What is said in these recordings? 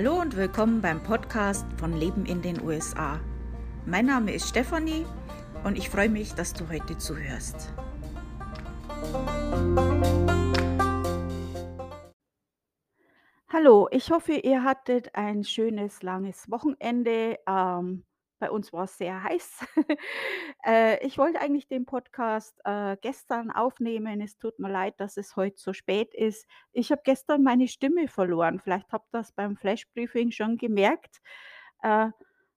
Hallo und willkommen beim Podcast von Leben in den USA. Mein Name ist Stefanie und ich freue mich, dass du heute zuhörst. Hallo, ich hoffe, ihr hattet ein schönes, langes Wochenende. Ähm, bei uns war es sehr heiß. Äh, ich wollte eigentlich den Podcast, äh, gestern aufnehmen. Es tut mir leid, dass es heute so spät ist. Ich habe gestern meine Stimme verloren. Vielleicht habt ihr das beim Flash-Briefing schon gemerkt. Äh,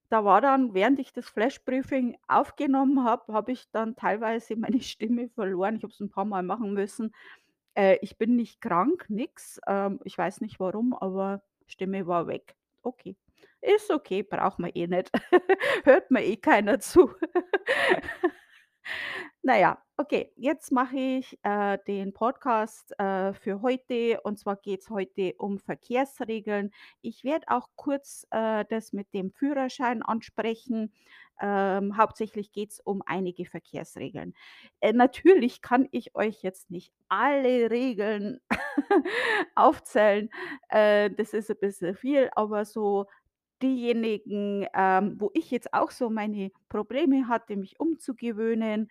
da war dann, während ich das Flash-Briefing aufgenommen habe, habe ich dann teilweise meine Stimme verloren. Ich habe es ein paar Mal machen müssen. Äh, ich bin nicht krank, nix. Ähm, ich weiß nicht warum, aber Stimme war weg. Okay. Ist okay, braucht man eh nicht. Hört mir eh keiner zu. Na ja, okay, jetzt mache ich, äh, den Podcast, äh, für heute und zwar geht es heute um Verkehrsregeln. Ich werde auch kurz, äh, das mit dem Führerschein ansprechen. Ähm, hauptsächlich geht es um einige Verkehrsregeln. Äh, natürlich kann ich euch jetzt nicht alle Regeln aufzählen. Äh, das ist ein bisschen viel, aber so diejenigen, ähm, wo ich jetzt auch so meine Probleme hatte, mich umzugewöhnen,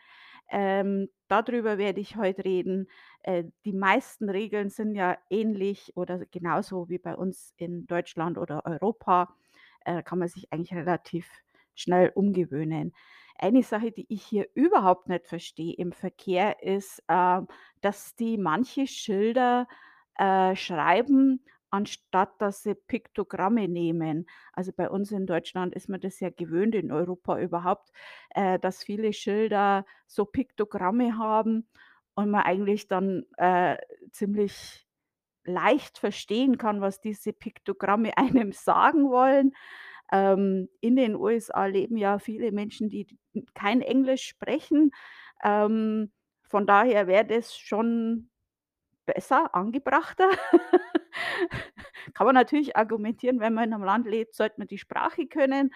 ähm, dadrüber werde ich heute reden. Äh, die meisten Regeln sind ja ähnlich oder genauso wie bei uns in Deutschland oder Europa. Äh, kann man sich eigentlich relativ schnell umgewöhnen. Eine Sache, die ich hier überhaupt nicht verstehe im Verkehr, ist, äh, dass die manche Schilder äh, schreiben, anstatt dass sie Piktogramme nehmen. Also bei uns in Deutschland ist man das ja gewöhnt, in Europa überhaupt, äh, dass viele Schilder so Piktogramme haben und man eigentlich dann äh, ziemlich leicht verstehen kann, was diese Piktogramme einem sagen wollen. Ähm, in den USA leben ja viele Menschen, die kein Englisch sprechen. Ähm, von daher wäre das schon besser, angebrachter. Kann man natürlich argumentieren, wenn man in einem Land lebt, sollte man die Sprache können,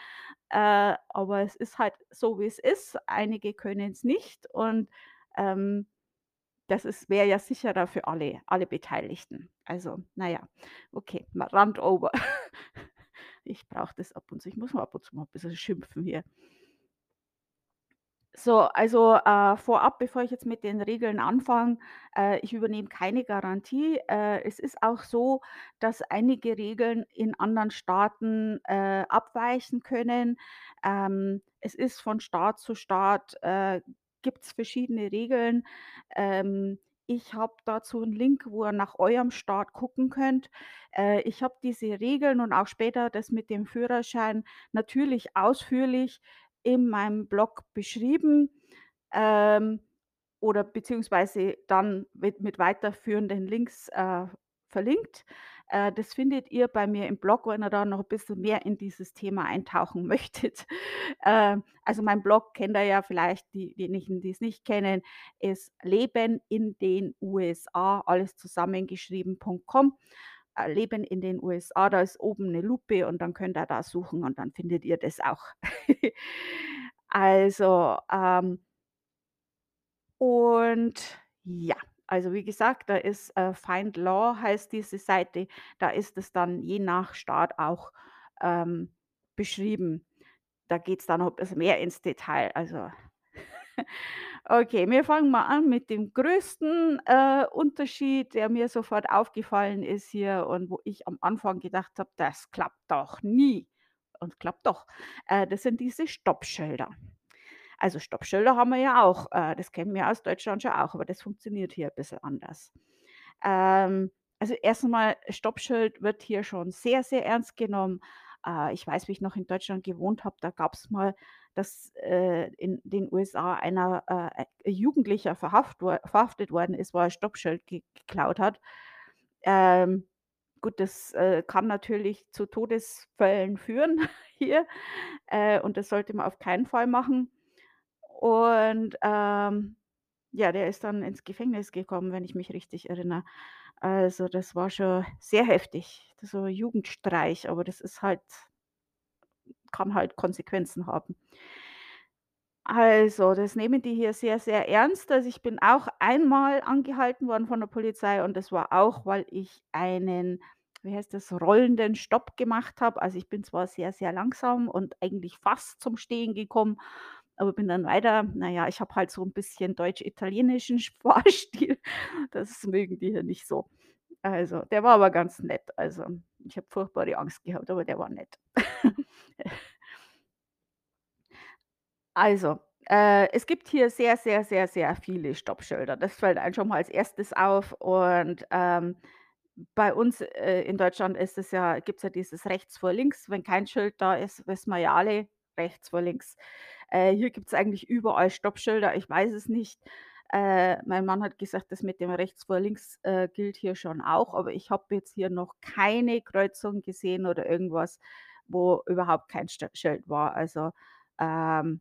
äh, aber es ist halt so, wie es ist. Einige können es nicht und, ähm, das wäre ja sicherer für alle alle Beteiligten. Also, na ja, okay, mal Rand over. Ich brauche das ab und zu. Ich muss mal ab und zu mal ein bisschen schimpfen hier. So, also, äh, vorab, bevor ich jetzt mit den Regeln anfange, äh, ich übernehme keine Garantie. Äh, es ist auch so, dass einige Regeln in anderen Staaten, äh, abweichen können. Ähm, es ist von Staat zu Staat, äh, gibt's verschiedene Regeln. Ähm, ich habe dazu einen Link, wo ihr nach eurem Staat gucken könnt. Äh, ich habe diese Regeln und auch später das mit dem Führerschein natürlich ausführlich in meinem Blog beschrieben, ähm, oder beziehungsweise dann mit mit weiterführenden Links, äh, verlinkt. Äh, das findet ihr bei mir im Blog, wenn ihr da noch ein bisschen mehr in dieses Thema eintauchen möchtet. Äh, also mein Blog kennt ihr ja vielleicht, die diejenigen, die es nicht kennen, ist Leben in den USA, alles zusammengeschrieben.com. Äh, Leben in den USA, da ist oben eine Lupe und dann könnt ihr da suchen und dann findet ihr das auch. Also, ähm und ja, also wie gesagt, da ist, äh, Find Law heißt diese Seite, da ist es dann je nach Staat auch, ähm, beschrieben. Da geht's dann noch 'n bisschen mehr ins Detail, also Okay, wir fangen mal an mit dem größten, äh, Unterschied, der mir sofort aufgefallen ist hier und wo ich am Anfang gedacht habe: „Das klappt doch nie.“ Und klappt doch. Äh, das sind diese Stoppschilder. Also, Stoppschilder haben wir ja auch, äh, das kennen wir aus Deutschland schon auch, aber das funktioniert hier ein bisschen anders. Ähm, also, erst einmal Stoppschild wird hier schon sehr, sehr ernst genommen. Äh, ich weiß, wie ich noch in Deutschland gewohnt habe, da gab es mal, dass, äh, in den USA einer, äh, äh, Jugendlicher verhaft verhaftet worden ist, weil er Stoppschild ge geklaut hat. Ähm, gut, das, äh, kann natürlich zu Todesfällen führen hier, äh, und das sollte man auf keinen Fall machen. Und, ähm, ja, der ist dann ins Gefängnis gekommen, wenn ich mich richtig erinnere. Also, das war schon sehr heftig, so Jugendstreich, aber das ist halt kann halt Konsequenzen haben. Also, das nehmen die hier sehr, sehr ernst. Also, ich bin auch einmal angehalten worden von der Polizei und das war auch, weil ich einen wie heißt das, rollenden Stopp gemacht habe. Also, ich bin zwar sehr, sehr langsam und eigentlich fast zum Stehen gekommen, aber bin dann weiter. Na ja, ich habe halt so 'n bisschen deutsch-italienischen Fahrstil. Das mögen die hier nicht so. Also, der war aber ganz nett. Also, ich habe furchtbare Angst gehabt, aber der war nett. Also, äh, es gibt hier sehr, sehr, sehr, sehr viele Stoppschilder. Das fällt einem schon mal als Erstes auf und, ähm, bei uns, äh, in Deutschland ist es ja gibt's ja dieses rechts vor links. Wenn kein Schild da ist, wissen wir ja alle, rechts vor links. Äh, hier gibt's eigentlich überall Stoppschilder. Ich weiß es nicht. Äh, mein Mann hat gesagt, das mit dem rechts vor links, äh, gilt hier schon auch, aber ich habe jetzt hier noch keine Kreuzung gesehen oder irgendwas, wo überhaupt kein Schild war. Also, ähm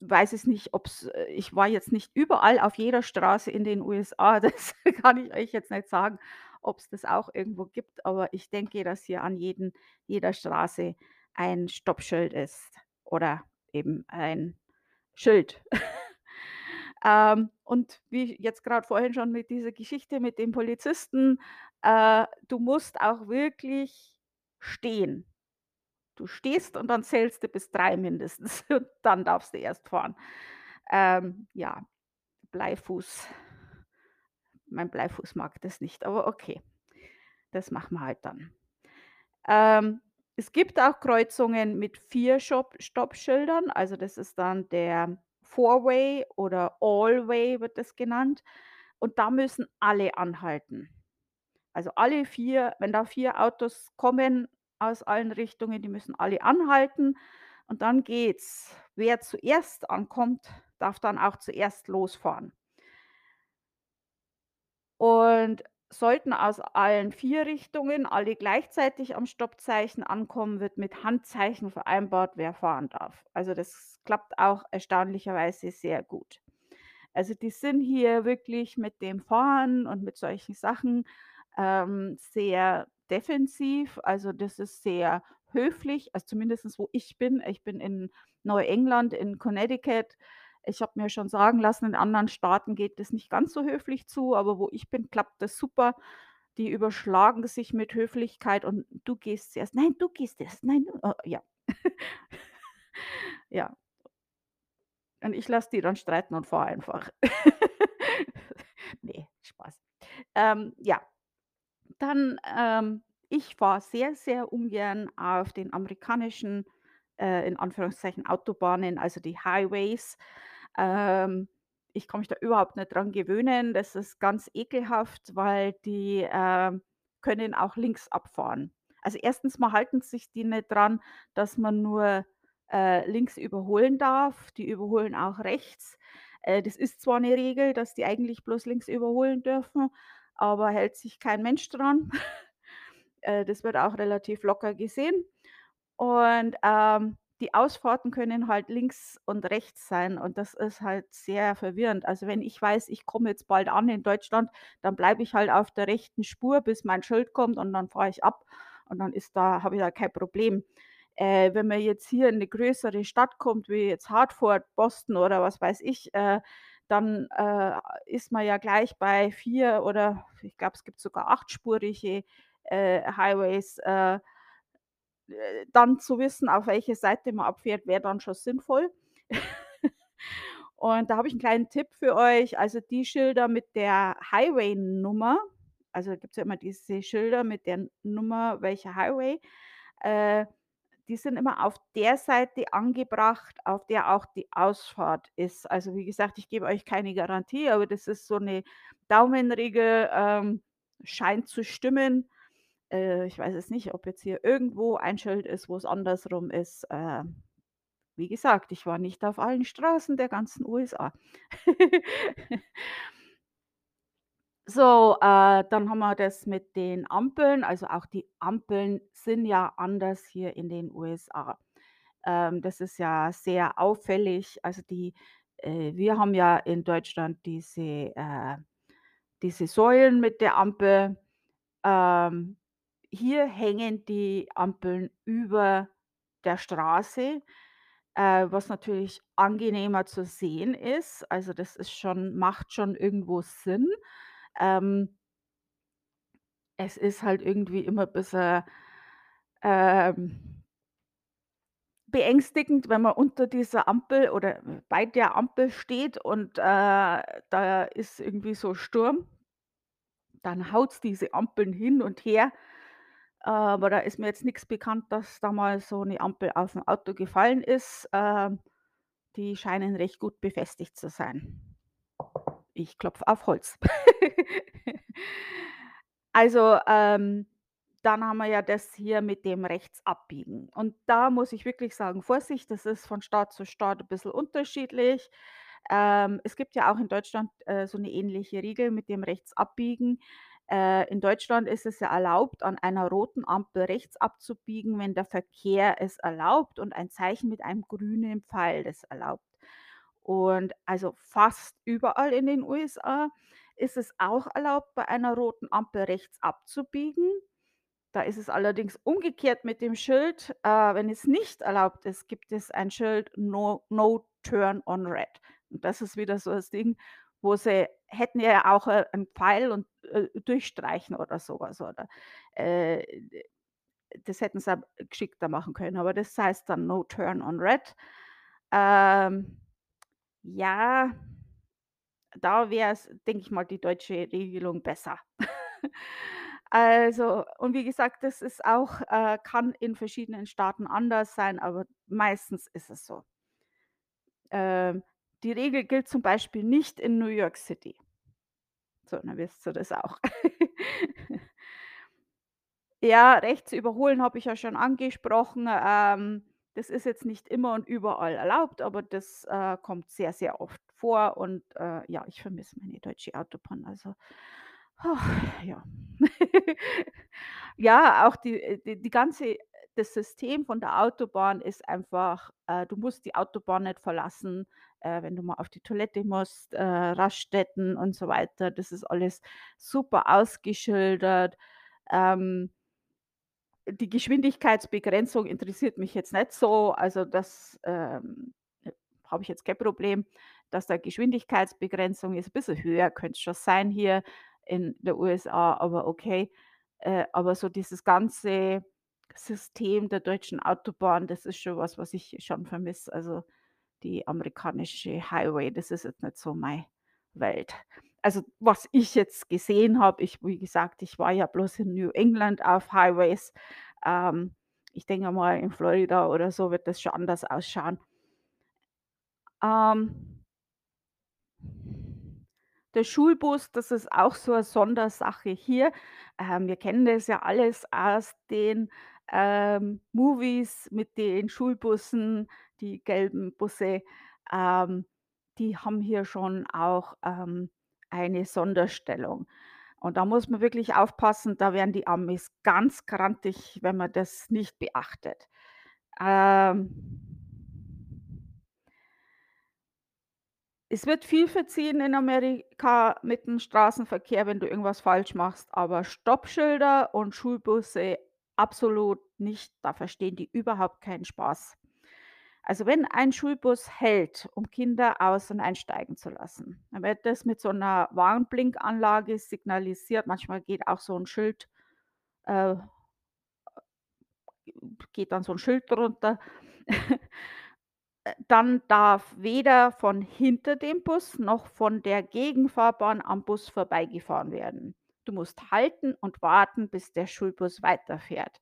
weiß es nicht, ob's äh, ich war jetzt nicht überall auf jeder Straße in den USA, das kann ich euch jetzt nicht sagen, ob's das auch irgendwo gibt, aber ich denke, dass hier an jeden jeder Straße ein Stoppschild ist oder eben ein Schild. Ähm, und wie jetzt grad vorhin schon mit dieser Geschichte mit dem Polizisten, äh, du musst auch wirklich stehen. Du stehst und dann zählst du bis 3 mindestens und dann darfst du erst fahren. Ähm, ja, Bleifuß mein Bleifuß mag das nicht, aber okay, das machen wir halt dann. Ähm, es gibt auch Kreuzungen mit 4 Schopp Stoppschildern, also das ist dann der Four-Way oder All-Way wird das genannt und da müssen alle anhalten. Also alle 4 wenn da 4 Autos kommen aus allen Richtungen, die müssen alle anhalten und dann geht's. Wer zuerst ankommt, darf dann auch zuerst losfahren. Und sollten aus allen 4 Richtungen alle gleichzeitig am Stoppzeichen ankommen, wird mit Handzeichen vereinbart, wer fahren darf. Also, das klappt auch erstaunlicherweise sehr gut. Also, die sind hier wirklich mit dem Fahren und mit solchen Sachen, ähm, sehr defensiv. Also, das ist sehr höflich, also zumindestens wo ich bin. Ich bin in Neuengland in Connecticut. Ich habe mir schon sagen lassen, in anderen Staaten geht das nicht ganz so höflich zu, aber wo ich bin, klappt das super. Die überschlagen sich mit Höflichkeit und „du gehst zuerst“, „Nein, du gehst erst“, „Nein, du“ äh, ja. Ja. Und ich lasse die dann streiten und fahre einfach. Ne, Spaß. Ähm, ja. Dann, ähm ich fahre sehr, sehr ungern auf den amerikanischen, äh, in Anführungszeichen Autobahnen, also die Highways. Ähm, ich kann mich da überhaupt nicht dran gewöhnen. Das ist ganz ekelhaft, weil die, ähm, können auch links abfahren. Also, erstens mal halten sich die nicht dran, dass man nur, äh, links überholen darf. Die überholen auch rechts. Äh, das ist zwar 'ne Regel, dass die eigentlich bloß links überholen dürfen, aber hält sich kein Mensch dran. Äh, das wird auch relativ locker gesehen. Und, ähm, die Ausfahrten können halt links und rechts sein und das ist halt sehr verwirrend. Also, wenn ich weiß, ich komme jetzt bald an in Deutschland, dann bleibe ich halt auf der rechten Spur, bis mein Schild kommt und dann fahre ich ab und dann ist da habe ich da kein Problem. Äh, wenn man jetzt hier in 'ne größere Stadt kommt, wie jetzt Hartford, Boston oder was weiß ich, äh, dann, äh, ist man ja gleich bei 4 oder ich glaube, es gibt sogar achtspurige, äh, Highways, äh, dann zu wissen, auf welche Seite man abfährt, wäre dann schon sinnvoll. Und da habe ich 'n kleinen Tipp für euch. Also, die Schilder mit der Highway-Nummer also, da gibt's ja immer diese Schilder mit der Nummer, welcher Highway, äh, die sind immer auf der Seite angebracht, auf der auch die Ausfahrt ist. Also, wie gesagt, ich gebe euch keine Garantie, aber das ist so 'ne Daumenregel, ähm, scheint zu stimmen. Äh, ich weiß jetzt nicht, ob jetzt hier irgendwo ein Schild ist, wo's andersrum ist. Äh, wie gesagt, ich war nicht auf allen Straßen der ganzen USA. So, äh, dann haben wir das mit den Ampeln. Also, auch die Ampeln sind ja anders hier in den USA. Ähm, das ist ja sehr auffällig. Also, die äh, wir haben ja in Deutschland diese äh, diese Säulen mit der Ampel. Ähm, hier hängen die Ampeln über der Straße, äh, was natürlich angenehmer zu sehen ist. Also, das ist schon macht schon irgendwo Sinn. Ähm Es ist halt irgendwie immer bisschen, ähm beängstigend, wenn man unter dieser Ampel oder bei der Ampel steht und, äh, da ist irgendwie so Sturm. Dann haut's diese Ampeln hin und her, aber da ist mir jetzt nix bekannt, dass da mal so 'ne Ampel auf'm Auto gefallen ist. Ähm, die scheinen recht gut befestigt zu sein. Ich klopfe auf Holz. Also, ähm, dann haben wir ja das hier mit dem Rechtsabbiegen. Und da muss ich wirklich sagen, Vorsicht, das ist von Staat zu Staat 'n bisschen unterschiedlich. Ähm, es gibt ja auch in Deutschland, äh, so 'ne ähnliche Regel mit dem Rechtsabbiegen. Äh, in Deutschland ist es ja erlaubt, an einer roten Ampel rechts abzubiegen, wenn der Verkehr es erlaubt und ein Zeichen mit einem grünen Pfeil das erlaubt. Und also fast überall in den USA ist es auch erlaubt, bei einer roten Ampel rechts abzubiegen. Da ist es allerdings umgekehrt mit dem Schild. Äh, wenn es nicht erlaubt ist, gibt es ein Schild No No Turn on Red. Und das ist wieder so das Ding, wo sie hätten ja auch, äh, 'n Pfeil und, äh, durchstreichen oder so was, oder, äh, das hätten sie geschickter machen können, aber das heißt dann No Turn on Red. Ähm, ja, da wär's, denke ich mal, die deutsche Regelung besser. Also und wie gesagt, das ist auch äh, kann in verschiedenen Staaten anders sein, aber meistens ist es so. Ähm, die Regel gilt zum Beispiel nicht in New York City. So, dann wisst ihr das auch. Ja, rechts überholen habe ich ja schon angesprochen. Ähm, das ist jetzt nicht immer und überall erlaubt, aber das, äh, kommt sehr, sehr oft vor und, äh, ja, ich vermisse meine deutsche Autobahn, also, ja. Ja, auch die äh, die die ganze das System von der Autobahn ist einfach äh, du musst die Autobahn nicht verlassen, äh, wenn du mal auf die Toilette musst, äh, Raststätten und so weiter. Das ist alles super ausgeschildert. Ähm die Geschwindigkeitsbegrenzung interessiert mich jetzt nicht so. Also, das, ähm, äh, habe ich jetzt kein Problem, dass da Geschwindigkeitsbegrenzung ist. Bisschen höher könnte es schon sein hier in der USA, aber okay. Äh, aber so dieses ganze System der deutschen Autobahn, das ist schon was, was ich schon vermisse. Also, die amerikanische Highway, das ist jetzt nicht so meine Welt. Also, was ich jetzt gesehen habe ich wie gesagt, ich war ja bloß in New England auf Highways. Ähm, ich denke mal, in Florida oder so wird das schon anders ausschauen. Ähm der Schulbus, das ist auch so 'ne Sondersache hier. Ähm, wir kennen das ja alles aus den, ähm, Movies mit den Schulbussen, die gelben Busse. Ähm, die haben hier schon auch, ähm, eine Sonderstellung. Und da muss man wirklich aufpassen, da werden die Amis ganz grantig, wenn man das nicht beachtet. Ähm Es wird viel verziehen in Amerika mit dem Straßenverkehr, wenn du irgendwas falsch machst, aber Stoppschilder und Schulbusse absolut nicht. Da verstehen die überhaupt keinen Spaß. Also, wenn ein Schulbus hält, um Kinder aus und einsteigen zu lassen, dann wird das mit so 'ner Warnblinkanlage signalisiert. Manchmal geht auch so 'n Schild äh geht dann so 'n Schild drunter. Dann darf weder von hinter dem Bus noch von der Gegenfahrbahn am Bus vorbeigefahren werden. Du musst halten und warten, bis der Schulbus weiterfährt.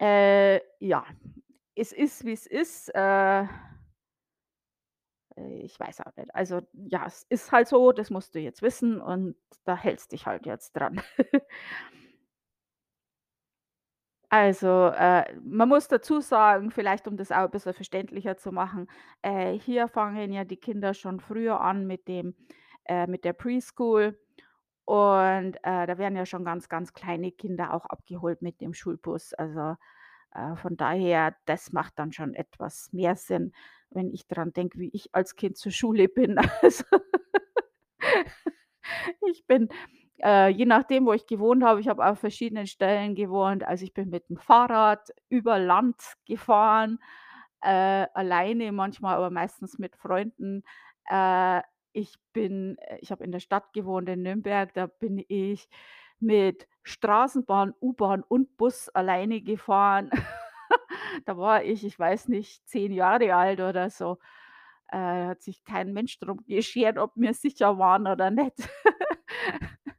Äh, ja, es ist, wie's ist. Äh äh, ich weiß auch nicht. Also, ja, es ist halt so, das musst du jetzt wissen und da hältst dich halt jetzt dran. Also, äh, man muss dazu sagen, vielleicht um das auch 'n bisschen verständlicher zu machen, äh, hier fangen ja die Kinder schon früher an mit dem äh, mit der Preschool und, äh, da werden ja schon ganz, ganz kleine Kinder auch abgeholt mit dem Schulbus. Also, äh, von daher, das macht dann schon etwas mehr Sinn, wenn ich dran denke, wie ich als Kind zur Schule bin. Also ich bin, äh, je nachdem, wo ich gewohnt habe ich habe auf verschiedenen Stellen gewohnt. Also, ich bin mit dem Fahrrad über Land gefahren, äh, alleine manchmal, aber meistens mit Freunden. Ich bin äh, ich habe in der Stadt gewohnt in Nürnberg, da bin ich mit Straßenbahn, U-Bahn und Bus alleine gefahren. Da war ich, ich weiß nicht, 10 Jahre alt oder so. Äh, hat sich kein Mensch drum geschert, ob wir sicher waren oder nicht.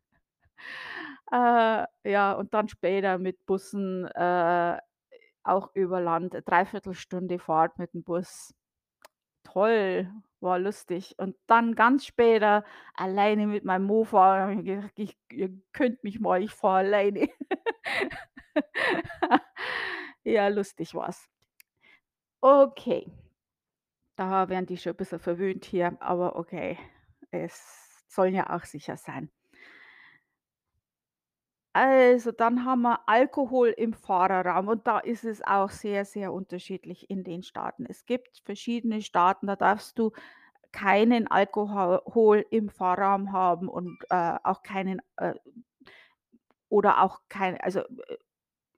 Äh, ja, und dann später mit Bussen, äh, auch über Land, 3 Stunde Fahrt mit dem Bus. Toll, war lustig. Und dann ganz später alleine mit meinem Mofa, habe ich gedacht: „Ich ihr könnt mich mal, ich fahre alleine.“ Ja, lustig war's. Okay, da werden die schon 'n bisschen verwöhnt hier, aber okay, es soll ja auch sicher sein. Also, dann haben wir Alkohol im Fahrerraum und da ist es auch sehr, sehr unterschiedlich in den Staaten. Es gibt verschiedene Staaten, da darfst du keinen Alkohol im Fahrraum haben und, äh, auch keinen, äh oder auch kein also, äh,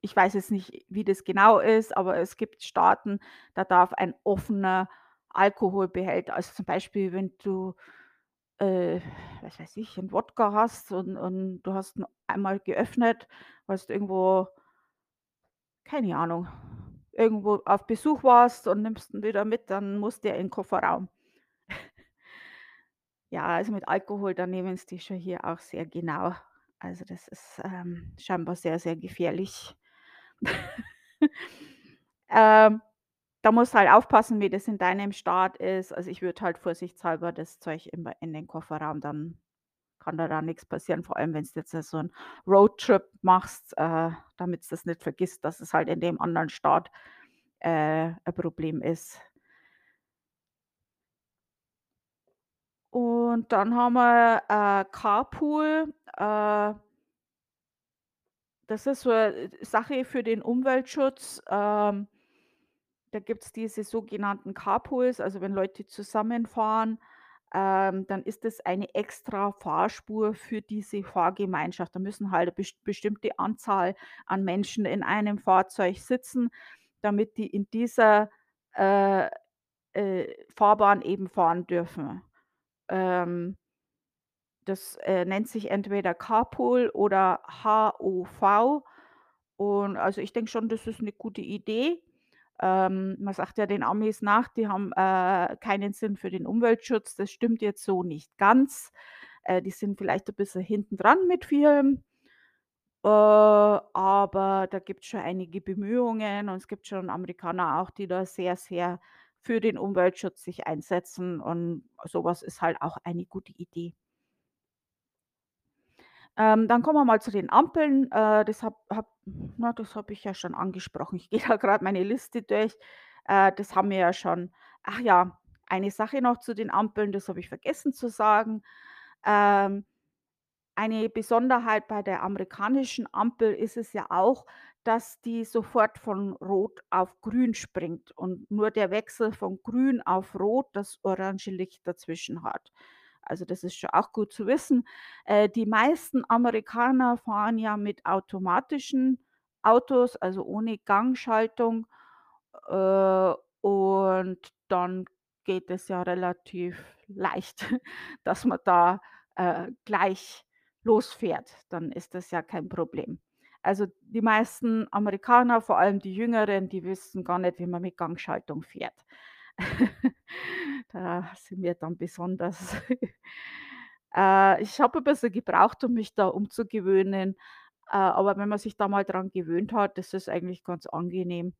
ich weiß jetzt nicht, wie das genau ist, aber es gibt Staaten, da darf ein offener Alkoholbehälter also, zum Beispiel, wenn du, äh, was weiß ich, 'n Wodka hast und und du hast ihn einmal geöffnet, du irgendwo keine Ahnung, irgendwo auf Besuch warst und nimmst ihn wieder mit, dann muss der in 'n Kofferraum. Ja, also mit Alkohol, da nehmen sie die schon hier auch sehr genau. Also, das ist, ähm, scheinbar sehr, sehr gefährlich. Ähm, da musst du halt aufpassen, wie das in deinem Staat ist. Also, ich würde halt vorsichtshalber das Zeug immer in den Kofferraum dann kann dir da nix passieren, vor allem wenn's jetzt, äh, so 'n Roadtrip machst, äh, damit's das nicht vergisst, dass es halt in dem anderen Staat, äh, 'n Problem ist. Und dann haben wir, äh, Carpool. Äh das ist so 'ne Sache für den Umweltschutz. Ähm da gibt's diese sogenannten Carpools, also wenn Leute zusammenfahren, ähm, dann ist das eine extra Fahrspur für diese Fahrgemeinschaft. Da müssen halt 'ne best bestimmte Anzahl an Menschen in einem Fahrzeug sitzen, damit die in dieser, äh, äh, Fahrbahn eben fahren dürfen. Ähm das, äh, nennt sich entweder Carpool oder HOV. Und also, ich denke schon, das ist 'ne gute Idee. Ähm, man sagt ja den Amis nach, die haben, äh, keinen Sinn für den Umweltschutz. Das stimmt jetzt so nicht ganz. Äh, die sind vielleicht 'n bisschen hinten dran mit vielem. Äh, aber da gibt's schon einige Bemühungen und es gibt schon Amerikaner auch, die da sehr, sehr für den Umweltschutz sich einsetzen und so was ist halt auch eine gute Idee. Ähm, dann kommen wir mal zu den Ampeln. Äh, das habe das habe ich ja schon angesprochen. Ich gehe da grad meine Liste durch. Äh, das haben wir ja schon. Ach ja, eine Sache noch zu den Ampeln, das habe ich vergessen zu sagen. Ähm, eine Besonderheit bei der amerikanischen Ampel ist es ja auch, dass die sofort von Rot auf Grün springt und nur der Wechsel von Grün auf Rot das orange Licht dazwischen hat. Also, das ist schon auch gut zu wissen. Äh, die meisten Amerikaner fahren ja mit automatischen Autos, also ohne Gangschaltung, äh, und dann geht es ja relativ leicht, dass man da, äh, gleich losfährt. Dann ist das ja kein Problem. Also, die meisten Amerikaner, vor allem die Jüngeren, die wissen gar nicht, wie man mit Gangschaltung fährt. Da sind wir dann besonders äh, ich habe 'n bisschen gebraucht, um mich da umzugewöhnen, äh, aber wenn man sich da mal dran gewöhnt hat, das ist eigentlich ganz angenehm.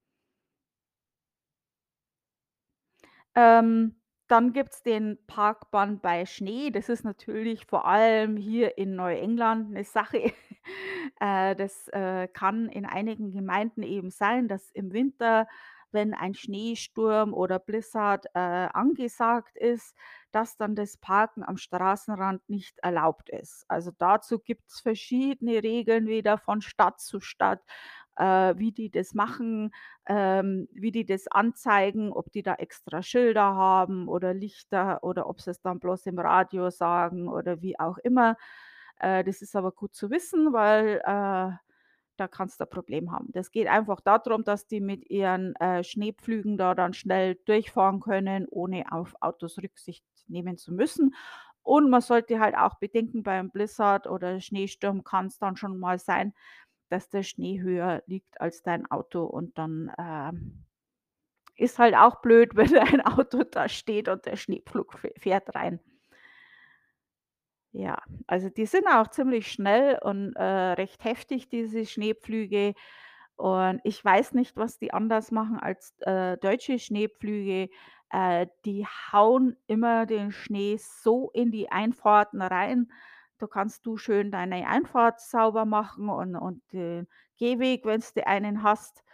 Ähm, dann gibt's den Parkbann bei Schnee. Das ist natürlich vor allem hier in Neuengland 'ne Sache. Äh, das, äh, kann in einigen Gemeinden eben sein, dass im Winter, wenn ein Schneesturm oder Blizzard, äh, angesagt ist, dass dann das Parken am Straßenrand nicht erlaubt ist. Also, dazu gibt's verschiedene Regeln wieder von Stadt zu Stadt, äh, wie die das machen, ähm, wie die das anzeigen, ob die da extra Schilder haben oder Lichter oder ob sie's dann bloß im Radio sagen oder wie auch immer. Äh, das ist aber gut zu wissen, weil, äh, da kannst du 'n Problem haben. Das geht einfach da drum, dass die mit ihren, äh, Schneepflügen da dann schnell durchfahren können, ohne auf Autos Rücksicht nehmen zu müssen. Und man sollte halt auch bedenken, beim Blizzard oder Schneesturm kann's dann schon mal sein, dass der Schnee höher liegt als dein Auto und dann, ähm, ist halt auch blöd, wenn dein Auto da steht und der Schneepflug fä fährt rein. Ja, also die sind auch ziemlich schnell und, äh, recht heftig, diese Schneepflüge. Und ich weiß nicht, was die anders machen als, äh, deutsche Schneepflüge. Äh, die hauen immer den Schnee so in die Einfahrten rein. Da kannst du schön deine Einfahrt sauber machen und und den Gehweg, wenn's du einen hast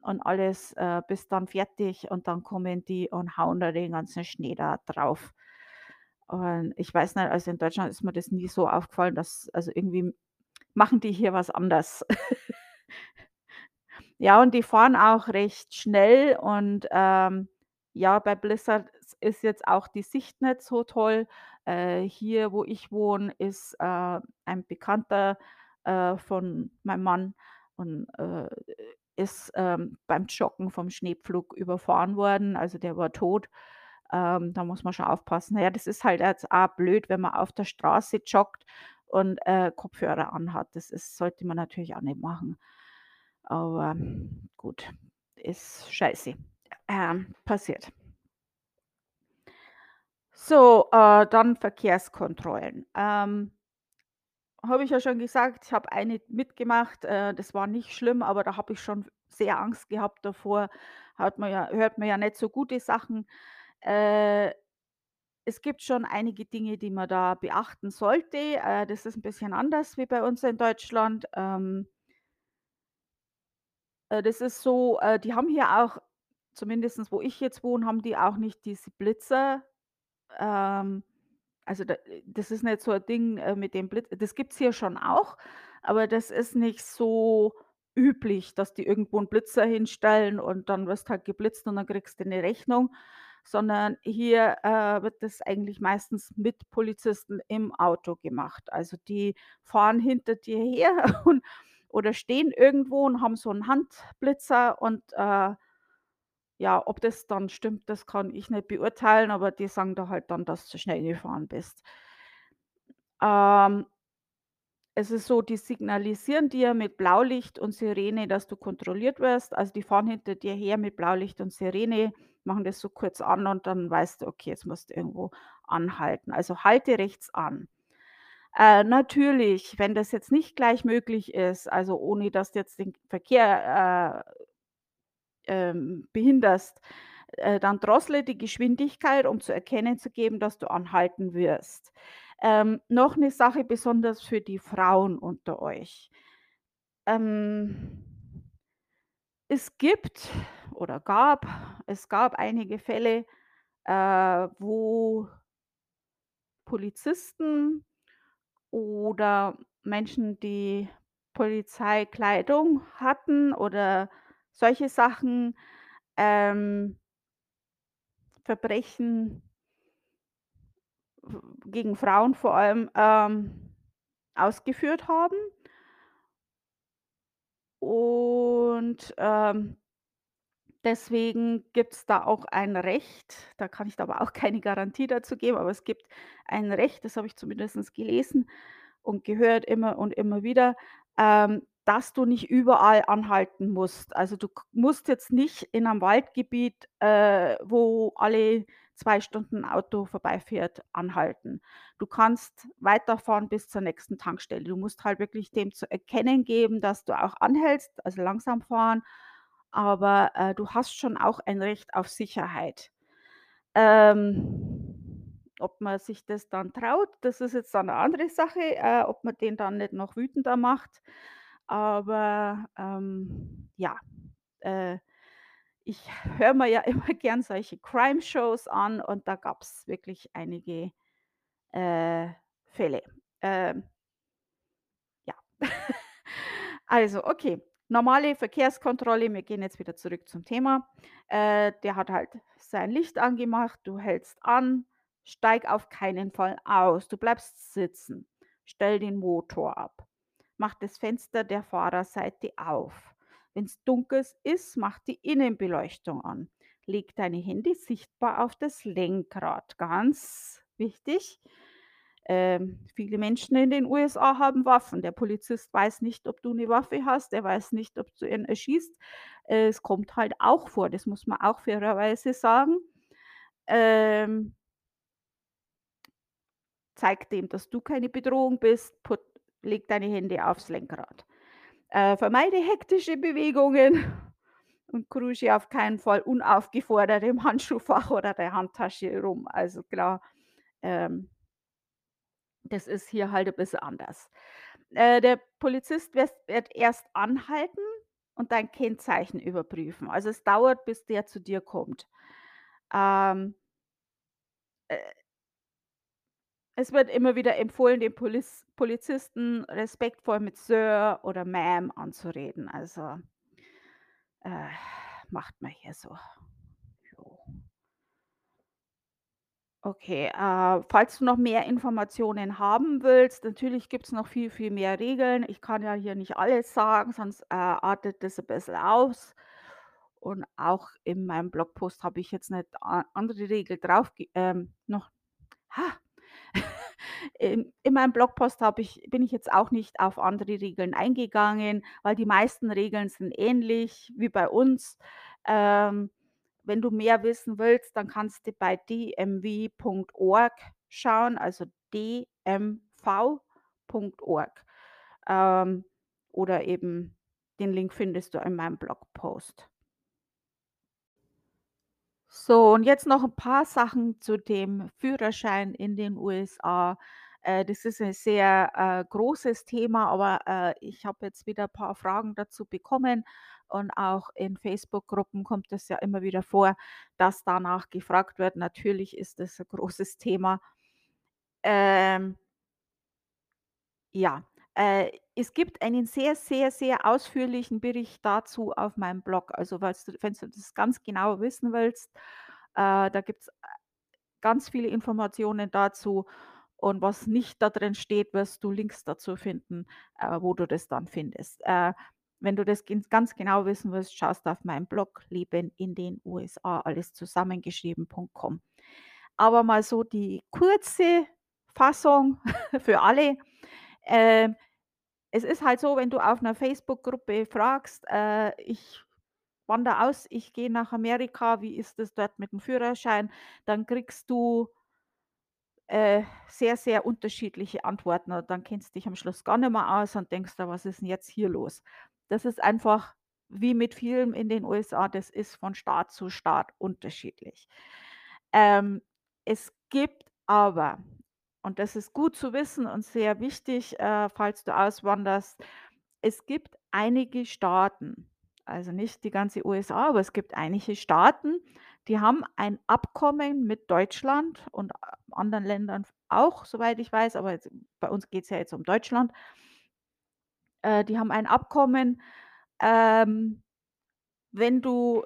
und alles, äh, bist dann fertig und dann kommen die und hauen da den ganzen Schnee da drauf. Und ich weiß nicht, also in Deutschland ist mir das nie so aufgefallen, dass also irgendwie machen die hier was anders. Ja, und die fahren auch recht schnell und, ähm, ja, bei Blizzard ist jetzt auch die Sicht nicht so toll. Äh, hier, wo ich wohne, ist, äh, ein Bekannter, äh, von meinem Mann und, äh, ist, ähm, beim Joggen vom Schneepflug überfahren worden, also der war tot. Ähm, da muss man schon aufpassen. Na ja, das ist halt jetzt auch blöd, wenn man auf der Straße joggt und, äh, Kopfhörer anhat. Das ist sollte man natürlich auch nicht machen. Aber gut, ist scheiße, ähm, passiert. So, äh, dann Verkehrskontrollen. Ähm habe ich ja schon gesagt, ich habe eine mitgemacht, äh, das war nicht schlimm, aber da habe ich schon sehr Angst gehabt davor. Hat man ja hört man ja nicht so gute Sachen. Äh, es gibt schon einige Dinge, die man da beachten sollte. Äh, das ist 'n bisschen anders wie bei uns in Deutschland. Ähm Äh, das ist so, äh, die haben hier auch zumindestens wo ich jetzt wohne, haben die auch nicht diese Blitzer. Ähm, also da äh, das ist nicht so 'n Ding, äh, mit dem Blitz das gibt's hier schon auch, aber das ist nicht so üblich, dass die irgendwo 'n Blitzer hinstellen und dann wirst halt geblitzt und dann kriegst du 'ne Rechnung, sondern hier, äh, wird das eigentlich meistens mit Polizisten im Auto gemacht. Also, die fahren hinter dir her und oder stehen irgendwo und haben so 'n Handblitzer und, äh ja, ob das dann stimmt, das kann ich nicht beurteilen, aber die sagen da halt dann, dass du schnell gefahren bist. Ähm es ist so, die signalisieren dir mit Blaulicht und Sirene, dass du kontrolliert wirst. Also, die fahren hinter dir her mit Blaulicht und Sirene, machen das so kurz an und dann weißt du: „Okay, jetzt musst du irgendwo anhalten.“ Also, halte rechts an. Äh, natürlich, wenn das jetzt nicht gleich möglich ist, also ohne dass du jetzt den Verkehr, äh ähm, behinderst, äh, dann drossle die Geschwindigkeit, um zu erkennen zu geben, dass du anhalten wirst. Ähm, noch 'ne Sache besonders für die Frauen unter euch. Ähm es gibt oder gab es gab einige Fälle, äh, wo Polizisten oder Menschen, die Polizeikleidung hatten oder solche Sachen, ähm Verbrechen gegen Frauen vor allem, ähm, ausgeführt haben. Und, ähm deswegen gibt's da auch ein Recht, da kann ich dir aber auch keine Garantie dazu geben, aber es gibt ein Recht, das habe ich zumindest gelesen und gehört immer und immer wieder, ähm, dass du nicht überall anhalten musst. Also, du musst jetzt nicht in 'nem Waldgebiet, äh, wo alle 2 Stunden Auto vorbeifährt, anhalten. Du kannst weiterfahren bis zur nächsten Tankstelle. Du musst halt wirklich dem zu erkennen geben, dass du auch anhältst, also langsam fahren, aber, äh, du hast schon auch ein Recht auf Sicherheit. Ähm, ob man sich das dann traut, das ist jetzt dann 'ne andere Sache, äh, ob man den dann nicht noch wütender macht. Aber, ähm, ja, äh, ich höre mir ja immer gern solche Crime-Shows an und da gab's wirklich einige, äh, Fälle. Ähm ja. Also, okay, normale Verkehrskontrolle, wir gehen jetzt wieder zurück zum Thema. Äh, der hat halt sein Licht angemacht, du hältst an, steig auf keinen Fall aus. Du bleibst sitzen. Stell den Motor ab. Mach das Fenster der Fahrerseite auf. Wenn's dunkel ist, mach die Innenbeleuchtung an. Leg deine Hände sichtbar auf das Lenkrad, ganz wichtig. Ähm, viele Menschen in den USA haben Waffen. Der Polizist weiß nicht, ob du 'ne Waffe hast, der weiß nicht, ob du ihn erschießt. Äh, es kommt halt auch vor, das muss man auch fairerweise sagen. Ähm zeig dem, dass du keine Bedrohung bist, put leg deine Hände aufs Lenkrad. Äh, vermeide hektische Bewegungen und krusche auf keinen Fall unaufgefordert im Handschuhfach oder der Handtasche rum. Also klar, ähm das ist hier halt 'n bisschen anders. Äh, der Polizist wirst wird erst anhalten und dein Kennzeichen überprüfen. Also, es dauert, bis der zu dir kommt. Ähm äh es wird immer wieder empfohlen, den Poliz Polizisten respektvoll mit Sir oder Ma'am anzureden. Also äh, macht man hier so. Okay, äh, falls du noch mehr Informationen haben willst, natürlich gibt's noch viel, viel mehr Regeln. Ich kann ja hier nicht alles sagen, sonst, äh, artet das 'n bisschen aus. Und auch in meinem Blogpost habe ich jetzt nicht andere Regel drauf ähm, noch ha in in meinem Blogpost ich bin ich jetzt auch nicht auf andere Regeln eingegangen, weil die meisten Regeln sind ähnlich wie bei uns. Ähm, wenn du mehr wissen willst, dann kannst du bei dmv.org schauen, also dmv.org. Ähm, oder eben den Link findest du in meinem Blogpost. So, und jetzt noch 'n paar Sachen zu dem Führerschein in den USA. Äh, das ist ein sehr, äh, großes Thema, aber, äh, ich habe jetzt wieder paar Fragen dazu bekommen und auch in Facebook-Gruppen kommt es ja immer wieder vor, dass danach gefragt wird. Natürlich ist das 'n großes Thema. Ähm ja, äh, es gibt einen sehr, sehr, sehr ausführlichen Bericht dazu auf meinem Blog. Also, falls du das ganz genau wissen willst, äh, da gibt's, äh, ganz viele Informationen dazu. Und was nicht da drin steht, wirst du Links dazu finden, äh, wo du das dann findest. Äh, wenn du das ganz genau wissen willst, schaust auf meinem Blog „Leben in den USA“, alles zusammengeschrieben.com. Aber mal so die kurze Fassung für alle. Ähm, es ist halt so, wenn du auf 'ner Facebook-Gruppe fragst: „Äh, ich wandere aus, ich gehe nach Amerika, wie ist es dort mit dem Führerschein?“ Dann kriegst du äh, sehr, sehr unterschiedliche Antworten und dann kennst dich am Schluss gar nicht mehr aus und denkst „Was ist 'n jetzt hier los?“ Das ist einfach wie mit vielem in den USA, das ist von Staat zu Staat unterschiedlich. Ähm, es gibt aber und das ist gut zu wissen und sehr wichtig, äh, falls du auswanderst, es gibt einige Staaten, also nicht die ganze USA, aber es gibt einige Staaten, die haben ein Abkommen mit Deutschland und a anderen Ländern auch, soweit ich weiß, aber jetzt bei uns geht's ja jetzt um Deutschland. Äh, die haben ein Abkommen, ähm, wenn du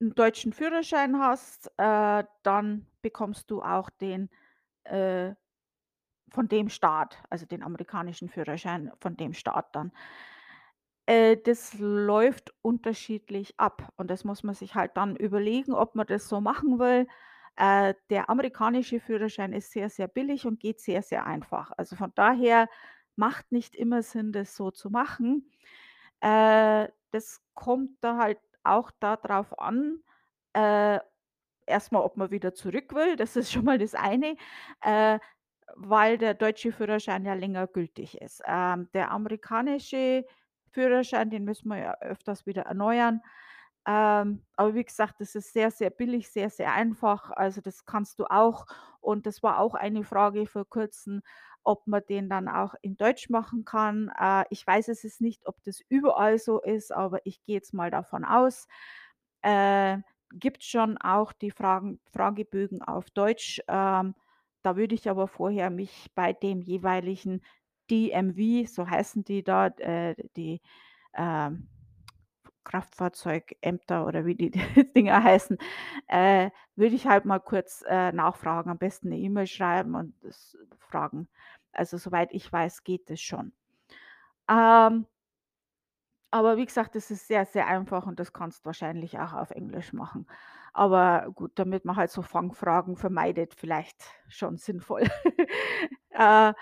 'n deutschen Führerschein hast, äh, dann bekommst du auch den, äh, von dem Staat, also den amerikanischen Führerschein von dem Staat dann. Äh, das läuft unterschiedlich ab und das muss man sich halt dann überlegen, ob man das so machen will. Äh, der amerikanische Führerschein ist sehr, sehr billig und geht sehr, sehr einfach. Also, von daher macht nicht immer Sinn, das so zu machen. Äh, das kommt da halt auch da drauf an, äh, erst mal, ob man wieder zurück will, das ist schon mal das eine, weil der deutsche Führerschein ja länger gültig ist. Ähm, der amerikanische Führerschein, den müssen wir ja öfters wieder erneuern. Ähm, aber wie gesagt, das ist sehr, sehr billig, sehr, sehr einfach. Also, das kannst du auch. Und das war auch eine Frage vor Kurzem, ob man den dann auch in Deutsch machen kann. Äh, ich weiß es jetzt nicht, ob das überall so ist, aber ich gehe jetzt mal davon aus. Äh, gibt schon auch die Fragen Fragebögen auf Deutsch. Ähm, da würde ich aber vorher mich bei dem jeweiligen DMV, so heißen die da, äh, die, ähm, Kraftfahrzeugämter oder wie die Dinger heißen, äh, würde ich halt mal kurz, äh, nachfragen, am besten 'ne E-Mail schreiben und das fragen. Also, soweit ich weiß, geht das schon. Ähm Aber wie gesagt, das ist sehr, sehr einfach und das kannst wahrscheinlich auch auf Englisch machen. Aber gut, damit man halt so Fangfragen vermeidet, vielleicht schon sinnvoll. Äh,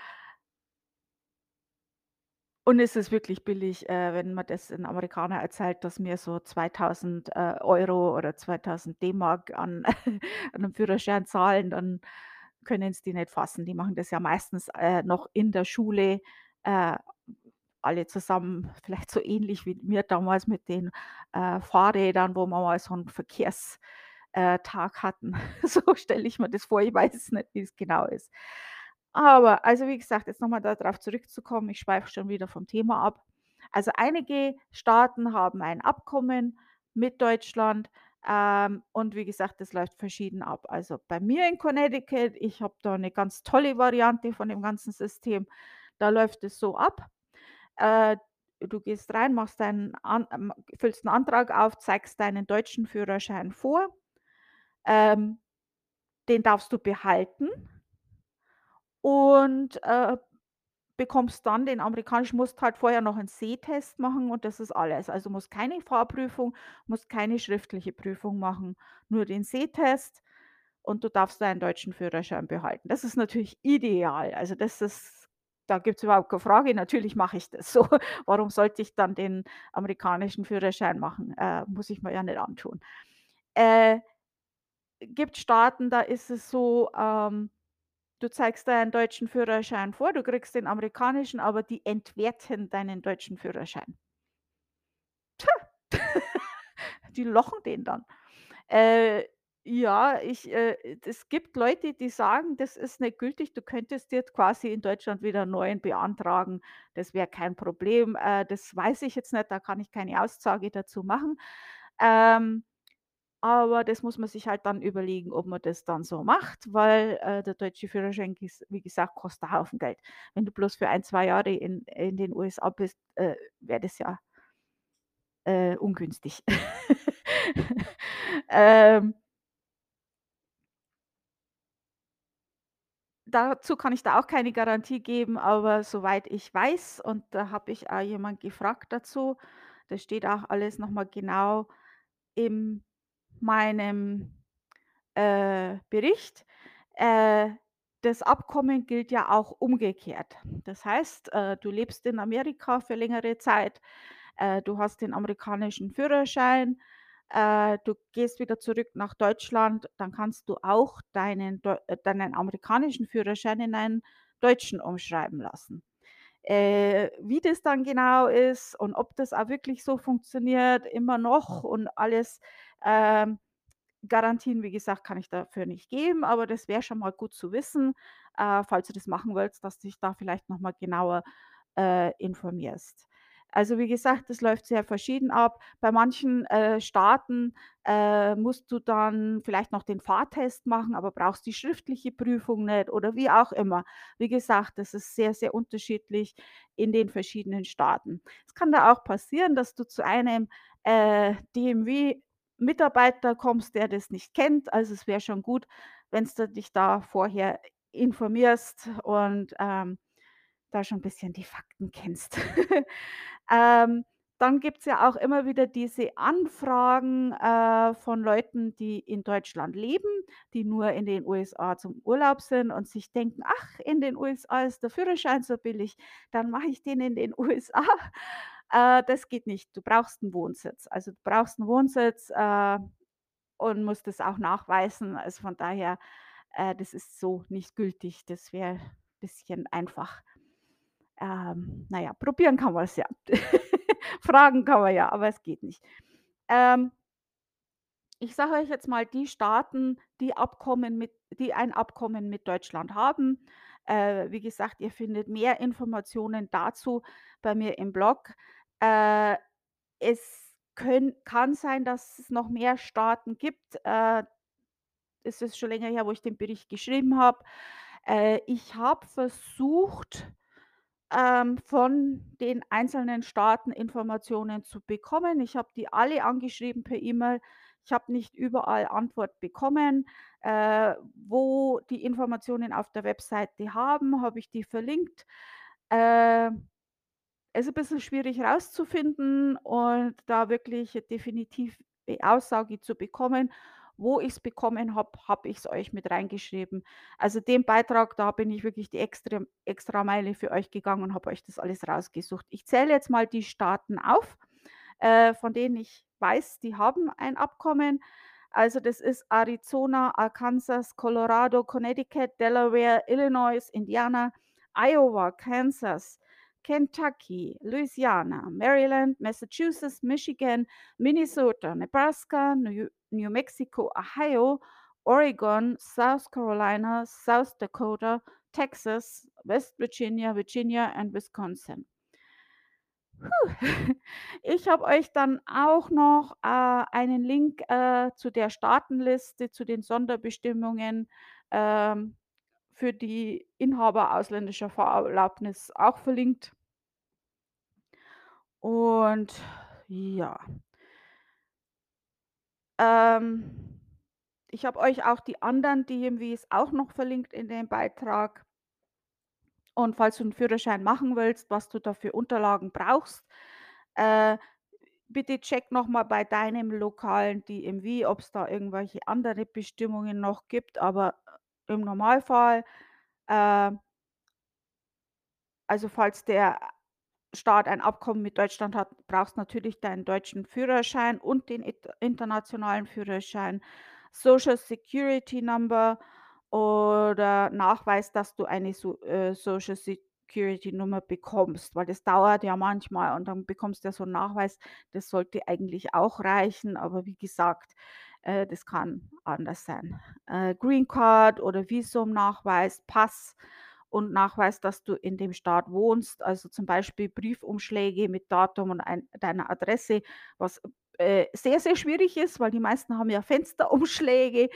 und es ist wirklich billig, äh, wenn man das 'n Amerikaner erzählt, dass wir so 2.000, äh, Euro oder 2.000 D-Mark an an 'nem Führerschein zahlen, dann können's die nicht fassen. Die machen das ja meistens, noch in der Schule, alle zusammen, vielleicht so ähnlich wie wir damals mit den, äh, Fahrrädern, wo wir mal so 'n Verkehrs äh, hatten. So stelle ich mir das vor. Ich weiß es nicht, wie's genau ist. Aber also, wie gesagt, jetzt noch mal da drauf zurückzukommen, ich schweife schon wieder vom Thema ab. Also, einige Staaten haben ein Abkommen mit Deutschland, ähm, und wie gesagt, das läuft verschieden ab. Also, bei mir in Connecticut, ich habe da 'ne ganz tolle Variante von dem ganzen System. Da läuft es so ab, äh, du gehst rein, machst deinen an ähm, füllst 'n Antrag auf, zeigst deinen deutschen Führerschein vor. Ähm, den darfst du behalten und, äh, bekommst dann den amerikanischen musst halt vorher noch 'n Sehtest machen und das ist alles. Also, musst keine Fahrprüfung, musst keine schriftliche Prüfung machen, nur den Sehtest und du darfst deinen deutschen Führerschein behalten. Das ist natürlich ideal. Also, das ist da gibt's überhaupt keine Frage. Natürlich mache ich das so. Warum sollte ich dann den amerikanischen Führerschein machen? Äh, muss ich mir ja nicht antun. Äh, gibt Staaten, da ist es so, ähm, du zeigst deinen deutschen Führerschein vor, du kriegst den amerikanischen, aber die entwerten deinen deutschen Führerschein. Die lochen den dann. Äh, ja, ich äh, es gibt Leute, die sagen, das ist nicht gültig. Du könntest jetzt quasi in Deutschland wieder 'n neuen beantragen. Das wäre kein Problem. Äh, das weiß ich jetzt nicht, da kann ich keine Aussage dazu machen. Ähm, aber das muss man sich halt dann überlegen, ob man das dann so macht, weil, äh, der deutsche Führerschein, wie gesagt, kostet 'n Haufen Geld. Wenn du bloß für 1, 2 Jahre in in den USA bist, äh, wäre das ja äh, ungünstig. Ähm Dazu kann ich da auch keine Garantie geben, aber soweit ich weiß und da habe ich auch jemand gefragt dazu, das steht auch alles noch mal genau in meinem, äh, Bericht. Äh, das Abkommen gilt ja auch umgekehrt. Das heißt, äh, du lebst in Amerika für längere Zeit, äh, du hast den amerikanischen Führerschein, äh, du gehst wieder zurück nach Deutschland, dann kannst du auch deinen äh, deinen amerikanischen Führerschein in einen deutschen umschreiben lassen. Äh, wie das dann genau ist und ob das auch wirklich so funktioniert immer noch und alles, ähm, Garantien, wie gesagt, kann ich dafür nicht geben, aber das wäre schon mal gut zu wissen, äh, falls du das machen willst, dass du dich da vielleicht noch mal genauer, äh, informierst. Also, wie gesagt, das läuft sehr verschieden ab. Bei manchen, äh, Staaten, äh, musst du dann vielleicht noch den Fahrtest machen, aber brauchst die schriftliche Prüfung nicht oder wie auch immer. Wie gesagt, das ist sehr, sehr unterschiedlich in den verschiedenen Staaten. Es kann da auch passieren, dass du zu einem, äh, DMV-Mitarbeiter kommst, der das nicht kennt. Also, es wäre schon gut, wenn's du dich da vorher informierst und, ähm, da schon 'n bisschen die Fakten kennst. Ähm, dann gibt's ja auch immer wieder diese Anfragen, äh, von Leuten, die in Deutschland leben, die nur in den USA zum Urlaub sind und sich denken: „Ach, in den USA ist der Führerschein so billig, dann mache ich den in den USA.“ Äh, das geht nicht. Du brauchst 'n Wohnsitz. Also, du brauchst 'n Wohnsitz, äh, und musst das auch nachweisen. Also, von daher, äh, das ist so nicht gültig. Das wäre bisschen einfach. Ähm, na ja, probieren kann man's ja. Fragen kann man ja, aber es geht nicht. Ähm ich sage euch jetzt mal die Staaten, die Abkommen mit die ein Abkommen mit Deutschland haben. Äh, wie gesagt, ihr findet mehr Informationen dazu bei mir im Blog. Äh, es könn kann sein, dass es noch mehr Staaten gibt. Äh, es ist schon länger her, wo ich den Bericht geschrieben habe. Äh, ich habe versucht, ähm, von den einzelnen Staaten Informationen zu bekommen. Ich habe die alle angeschrieben per E-Mail. Ich habe nicht überall Antwort bekommen. Äh, wo die Informationen auf der Webseite haben, habe ich die verlinkt. Äh ist 'n bisschen schwierig rauszufinden und da wirklich definitiv Aussage zu bekommen. Wo ich's bekommen habe, habe ich's euch mit reingeschrieben. Also, den Beitrag, da bin ich wirklich die Extrem Extrameile für euch gegangen und habe euch das alles rausgesucht. Ich zähle jetzt mal die Staaten auf, äh, von denen ich weiß, die haben ein Abkommen. Also, das ist Arizona, Arkansas, Colorado, Connecticut, Delaware, Illinois, Indiana, Iowa, Kansas, Kentucky, Louisiana, Maryland, Massachusetts, Michigan, Minnesota, Nebraska, New New Mexico, Ohio, Oregon, South Carolina, South Dakota, Texas, West Virginia, Virginia and Wisconsin. Ich habe euch dann auch noch, äh, einen Link, äh, zu der Staatenliste, zu den Sonderbestimmungen, ähm, für die Inhaber ausländischer Fahrerlaubnis auch verlinkt. Und ja. Ähm, ich habe euch auch die anderen DMWs auch noch verlinkt in dem Beitrag. Und falls du 'n Führerschein machen willst, was du da für Unterlagen brauchst, äh, bitte check noch mal bei deinem lokalen DMW, ob's da irgendwelche andere Bestimmungen noch gibt, aber im Normalfall, äh also, falls der Staat ein Abkommen mit Deutschland hat, brauchst natürlich deinen deutschen Führerschein und den internationalen Führerschein, Social Security Number oder Nachweis, dass du eine so äh, Social Security Nummer bekommst, weil das dauert ja manchmal und dann bekommst du ja so 'n Nachweis. Das sollte eigentlich auch reichen, aber wie gesagt, äh, das kann anders sein. Äh, Green Card oder Visumnachweis, Pass und Nachweis, dass du in dem Staat wohnst, also, zum Beispiel Briefumschläge mit Datum und ein deiner Adresse, was, äh, sehr, sehr schwierig ist, weil die meisten haben ja Fensterumschläge.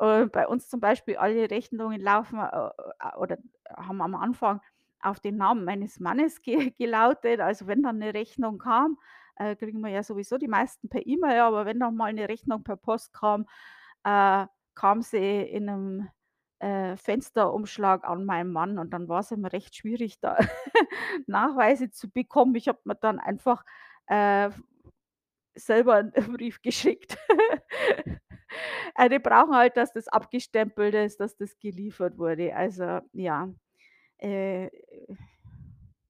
Äh, bei uns zum Beispiel alle Rechnungen laufen, äh, äh, oder haben am Anfang auf den Namen meines Mannes ge gelautet. Also, wenn dann 'ne Rechnung kam, äh, kriegen wir ja sowieso die meisten per E-Mail, aber wenn dann mal 'ne Rechnung per Post kam, äh, kam sie in 'nem, äh, Fensterumschlag an meinen Mann und dann war's immer recht schwierig, da Nachweise zu bekommen. Ich habe mir dann einfach, äh, selber 'n Brief geschickt. Äh, die brauchen halt, dass das abgestempelt ist, dass das geliefert wurde. Also, ja, äh,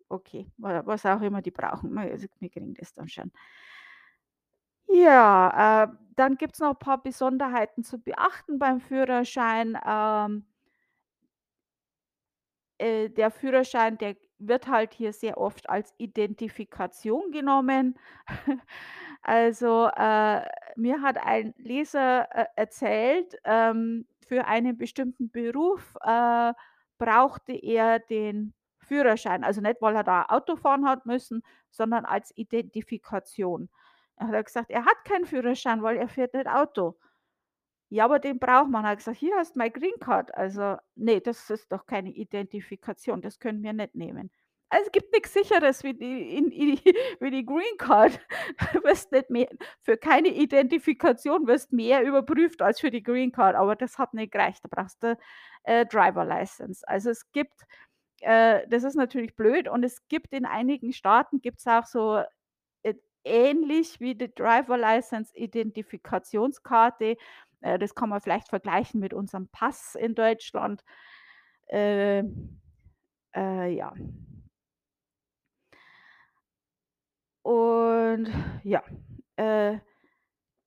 okay, wa was auch immer die brauchen, ne? Also, wir kriegen das dann schon. Ja, äh, dann gibt's noch paar Besonderheiten zu beachten beim Führerschein. Ähm Äh, der Führerschein, der wird halt hier sehr oft als Identifikation genommen. Also, äh, mir hat ein Leser, äh, erzählt, ähm, für einen bestimmten Beruf, äh, brauchte er den Führerschein. Also, nicht, weil er da Auto fahren hat müssen, sondern als Identifikation. Dann hat er gesagt, er hat keinen Führerschein, weil er fährt nicht Auto. Ja, aber den braucht man. Hat er gesagt: „Hier hast du meine Green Card.“ Also, ne, das ist doch keine Identifikation, das können wir nicht nehmen. Also, es gibt nix Sicheres wie die in i wie die Green Card. Du wirst nicht mehr für keine Identifikation wirst mehr überprüft als für die Green Card, aber das hat nicht gereicht. Da brauchst du, äh, Driver License. Also, es gibt äh, das ist natürlich blöd und es gibt in einigen Staaten gibt's auch so, ähnlich wie die Driver License Identifikationskarte. Äh, das kann man vielleicht vergleichen mit unserem Pass in Deutschland. Ähm, äh, ja. Und ja, äh,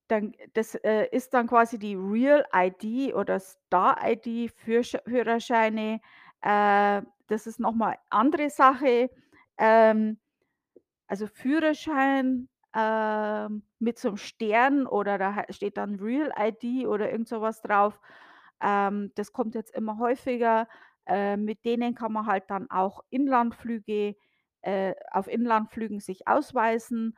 dann das, äh, ist dann quasi die Real ID oder Star ID für Sch Führerscheine. Äh, das ist noch mal andere Sache. Ähm, also, Führerschein, ähm, mit so 'nem Stern oder da steht dann Real ID oder irgend so was drauf. Ähm, das kommt jetzt immer häufiger. Äh, mit denen kann man halt dann auch Inlandflüge äh, auf Inlandflügen sich ausweisen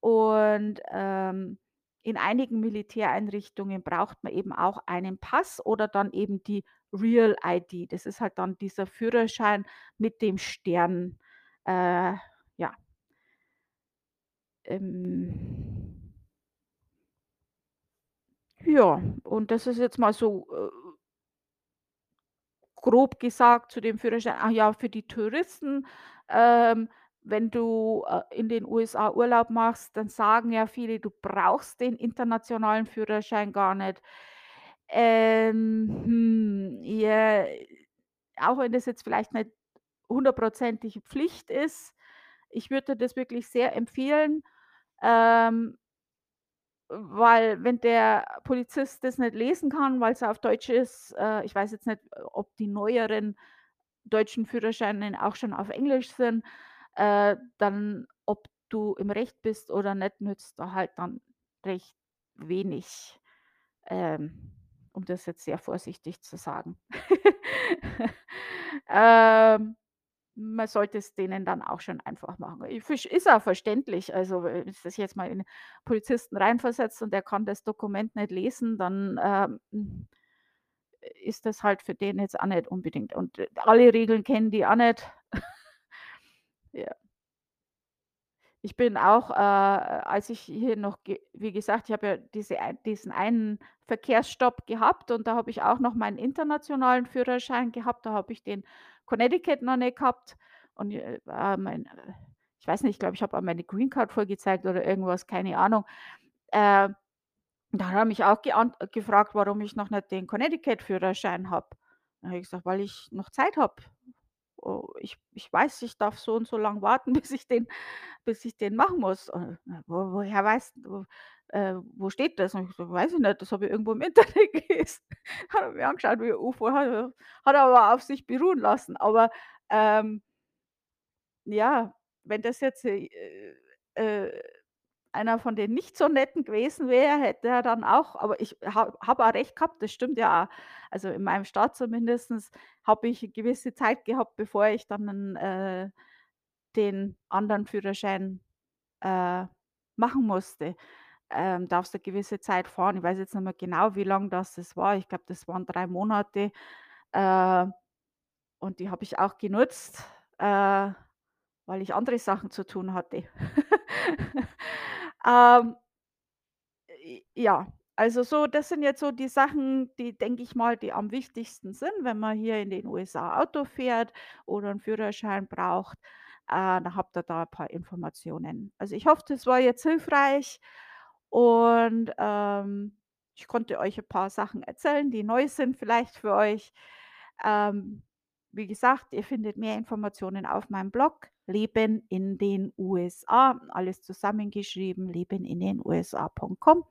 und, ähm, in einigen Militäreinrichtungen braucht man eben auch einen Pass oder dann eben die Real ID. Das ist halt dann dieser Führerschein mit dem Stern, äh. Ähm Ja, und das ist jetzt mal so, äh grob gesagt zu dem Führerschein. Ach ja, für die Touristen, ähm, wenn du, äh, in den USA Urlaub machst, dann sagen ja viele, du brauchst den internationalen Führerschein gar nicht. Ähm, hm, ja, auch wenn das jetzt vielleicht nicht hundertprozentige Pflicht ist, ich würde das wirklich sehr empfehlen, ähm weil wenn der Polizist das nicht lesen kann, weil's auf Deutsch ist äh, ich weiß jetzt nicht, ob die neueren deutschen Führerscheine auch schon auf Englisch sind, äh, dann ob du im Recht bist oder nicht, nützt da halt dann recht wenig, ähm, um das jetzt sehr vorsichtig zu sagen. Ähm, man sollte es denen dann auch schon einfach machen. Fisch ist auch verständlich. Also, wenn du dich jetzt mal in Polizisten reinversetzt und der kann das Dokument nicht lesen, dann, ähm, hm, ist das halt für den jetzt auch nicht unbedingt und alle Regeln kennen die auch nicht. Ja. Ich bin auch, äh, als ich hier noch ge wie gesagt, ich habe ja diese diesen einen Verkehrsstopp gehabt und da habe ich auch noch meinen internationalen Führerschein gehabt. Da habe ich den Connecticut noch nicht gehabt und, äh, mein äh, ich weiß nicht, ich glaube, ich habe auch meine Greencard vorgezeigt oder irgendwas, keine Ahnung. Äh, da hat er mich auch gefragt, warum ich noch nicht den Connecticut-Führerschein habe. Dann habe ich gesagt: „Weil ich noch Zeit habe. Oh, ich ich weiß, ich darf so und so lang warten, bis ich den bis ich den machen muss.“ Und, äh: „Wo woher weißt du äh, wo steht das?“ Und ich so: „Weiß ich nicht, das habe ich irgendwo im Internet gelesen.“ Hat er mich angeschaut wie UFO, hat er hat er aber auf sich beruhen lassen. Aber, ähm ja, wenn das jetzt, äh, äh, einer von den nicht so Netten gewesen wäre, hätte er dann auch aber ich ha habe auch recht gehabt, das stimmt ja auch. Also, in meinem Staat zumindest habe ich 'ne gewisse Zeit gehabt, bevor ich dann, äh, den anderen Führerschein, äh, machen musste. Ähm, darfst 'ne gewisse Zeit fahren. Ich weiß jetzt nicht mehr genau, wie lang das das war. Ich glaube, das waren 3 Monate, äh, und die habe ich auch genutzt, äh, weil ich andere Sachen zu tun hatte. Ähm ja, also so das sind jetzt so die Sachen, die, denke ich mal, die am wichtigsten sind, wenn man hier in den USA Auto fährt oder 'n Führerschein braucht. Äh, dann habt ihr da 'n paar Informationen. Also, ich hoffe, das war jetzt hilfreich und, ähm, ich konnte euch 'n paar Sachen erzählen, die neu sind vielleicht für euch. Ähm, wie gesagt, ihr findet mehr Informationen auf meinem Blog „Leben in den USA“, alles zusammengeschrieben, lebenindenusa.com.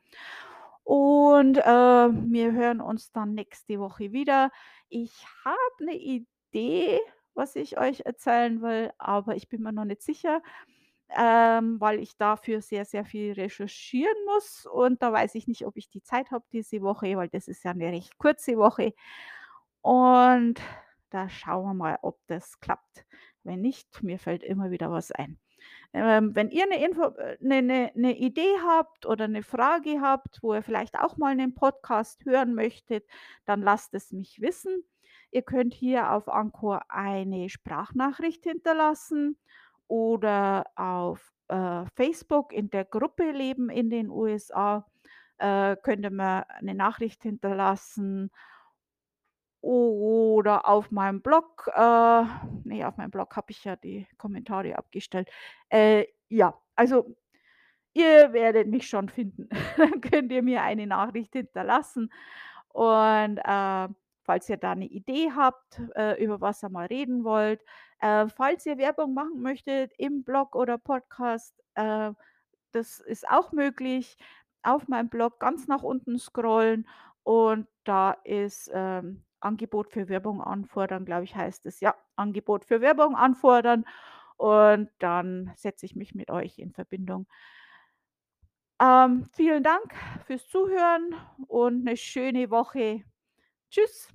Und, äh, wir hören uns dann nächste Woche wieder. Ich habe 'ne Idee, was ich euch erzählen will, aber ich bin mir noch nicht sicher, ähm, weil ich dafür sehr, sehr viel recherchieren muss und da weiß ich nicht, ob ich die Zeit habe diese Woche, weil das ist ja 'ne recht kurze Woche. Und da schauen wir mal, ob das klappt. Wenn nicht, mir fällt immer wieder was ein. Ähm, wenn ihr 'ne Info äh, 'ne 'ne 'ne Idee habt oder 'ne Frage habt, wo ihr vielleicht auch mal 'nen Podcast hören möchtet, dann lasst es mich wissen. Ihr könnt hier auf Anchor eine Sprachnachricht hinterlassen oder auf, äh, Facebook in der Gruppe „Leben in den USA“, äh, könnt ihr mir 'ne Nachricht hinterlassen oder auf meinem Blog, äh ne, auf meinem Blog habe ich ja die Kommentare abgestellt. Äh, ja, also, ihr werdet mich schon finden. Dann könnt ihr mir eine Nachricht hinterlassen und, äh, falls ihr da 'ne Idee habt, äh, über was ihr mal reden wollt, äh, falls ihr Werbung machen möchtet im Blog oder Podcast, äh, das ist auch möglich. Auf meinem Blog ganz nach unten scrollen und da ist, ähm, Angebot für Werbung anfordern, glaube ich, heißt es. Ja, Angebot für Werbung anfordern und dann setze ich mich mit euch in Verbindung. Ähm, vielen Dank fürs Zuhören und 'ne schöne Woche. Tschüss.